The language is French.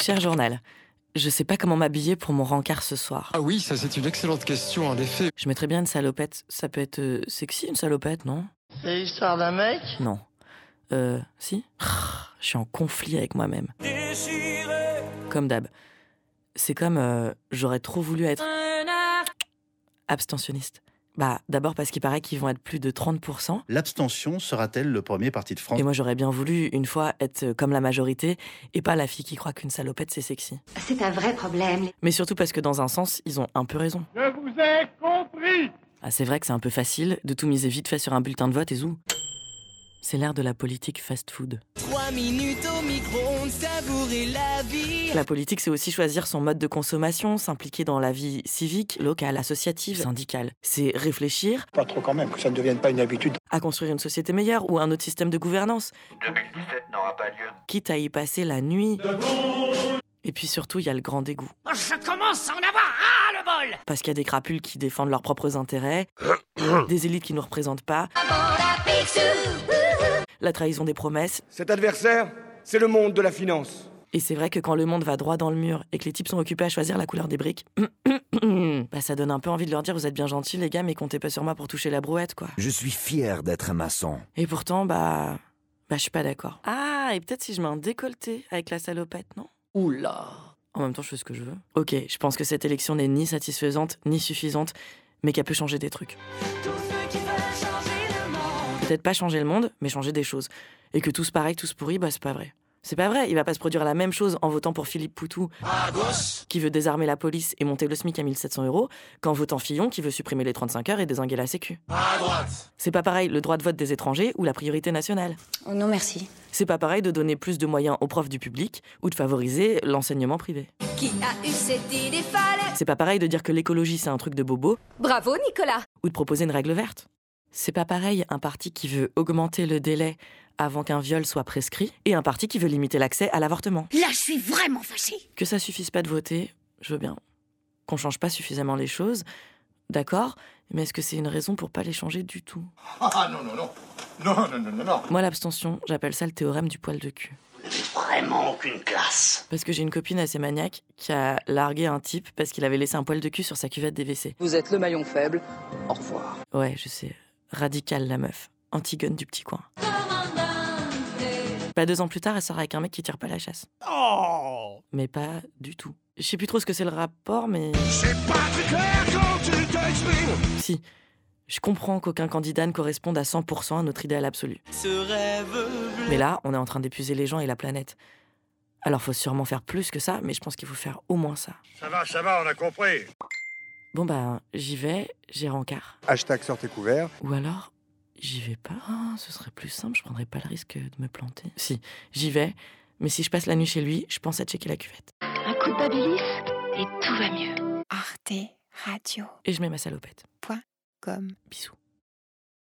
Cher journal, je sais pas comment m'habiller pour mon rencard ce soir. Ah oui, ça c'est une excellente question en effet. Je mettrais bien une salopette. Ça peut être euh, sexy une salopette, non? C'est l'histoire d'un mec? Non. Euh, si? Je suis en conflit avec moi-même. Comme d'hab. C'est comme euh, j'aurais trop voulu être abstentionniste. Bah, d'abord parce qu'il paraît qu'ils vont être plus de 30%. L'abstention sera-t-elle le premier parti de France? Et moi, j'aurais bien voulu, une fois, être euh, comme la majorité et pas la fille qui croit qu'une salopette, c'est sexy. C'est un vrai problème. Mais surtout parce que dans un sens, ils ont un peu raison. Je vous ai compris Ah, c'est vrai que c'est un peu facile de tout miser vite fait sur un bulletin de vote et zou. C'est l'ère de la politique fast-food. Trois minutes au micro-ondes, savourer la vie. La politique, c'est aussi choisir son mode de consommation, s'impliquer dans la vie civique, locale, associative, syndicale. C'est réfléchir Pas trop quand même, que ça ne devienne pas une habitude. à construire une société meilleure ou un autre système de gouvernance, 2017 n'aura pas lieu. quitte à y passer la nuit. Et puis surtout, il y a le grand dégoût. Je commence à en avoir ras le bol. Parce qu'il y a des crapules qui défendent leurs propres intérêts, des élites qui ne nous représentent pas, la trahison des promesses. Cet adversaire, c'est le monde de la finance. Et c'est vrai que quand le monde va droit dans le mur et que les types sont occupés à choisir la couleur des briques, bah ça donne un peu envie de leur dire vous êtes bien gentils les gars, mais comptez pas sur moi pour toucher la brouette quoi. Je suis fier d'être un maçon. Et pourtant, bah. Bah, je suis pas d'accord. Ah, et peut-être si je mets un décolleté avec la salopette, non? Oula En même temps, je fais ce que je veux. Ok, je pense que cette élection n'est ni satisfaisante, ni suffisante, mais qu'elle peut changer des trucs. Peut-être pas changer le monde, mais changer des choses. Et que tous pareil, tous pourris, bah c'est pas vrai. C'est pas vrai, il va pas se produire la même chose en votant pour Philippe Poutou, qui veut désarmer la police et monter le SMIC à 1700 euros, qu'en votant Fillon, qui veut supprimer les 35 heures et désinguer la Sécu. C'est pas pareil le droit de vote des étrangers ou la priorité nationale. Oh non, merci. C'est pas pareil de donner plus de moyens aux profs du public ou de favoriser l'enseignement privé. Qui a eu cette idée C'est pas pareil de dire que l'écologie c'est un truc de bobo Bravo Nicolas. ou de proposer une règle verte. C'est pas pareil un parti qui veut augmenter le délai avant qu'un viol soit prescrit et un parti qui veut limiter l'accès à l'avortement. Là, je suis vraiment fâchée. Que ça suffise pas de voter, je veux bien. Qu'on change pas suffisamment les choses, d'accord, mais est-ce que c'est une raison pour pas les changer du tout? Ah non, non, non. Non, non, non, non, non. Moi l'abstention, j'appelle ça le théorème du poil de cul. Vraiment aucune classe. Parce que j'ai une copine assez maniaque qui a largué un type parce qu'il avait laissé un poil de cul sur sa cuvette des WC. Vous êtes le maillon faible. Au revoir. Ouais, je sais. Radicale la meuf. Antigone du petit coin. Pas deux ans plus tard, elle sort avec un mec qui tire pas la chasse. Oh Mais pas du tout. Je sais plus trop ce que c'est le rapport, mais. C'est pas très clair quand tu t'exprimes Si. Je comprends qu'aucun candidat ne corresponde à 100% à notre idéal absolu. Ce rêve bleu. Mais là, on est en train d'épuiser les gens et la planète. Alors faut sûrement faire plus que ça, mais je pense qu'il faut faire au moins ça. Ça va, ça va, on a compris. Bon bah, j'y vais, j'ai rencard. Hashtag sortez couvert. Ou alors, j'y vais pas. Ah, ce serait plus simple, je prendrais pas le risque de me planter. Si, j'y vais, mais si je passe la nuit chez lui, je pense à checker la cuvette. Un coup de babilis et tout va mieux. Arte Radio. Et je mets ma salopette. Comme. Bisous.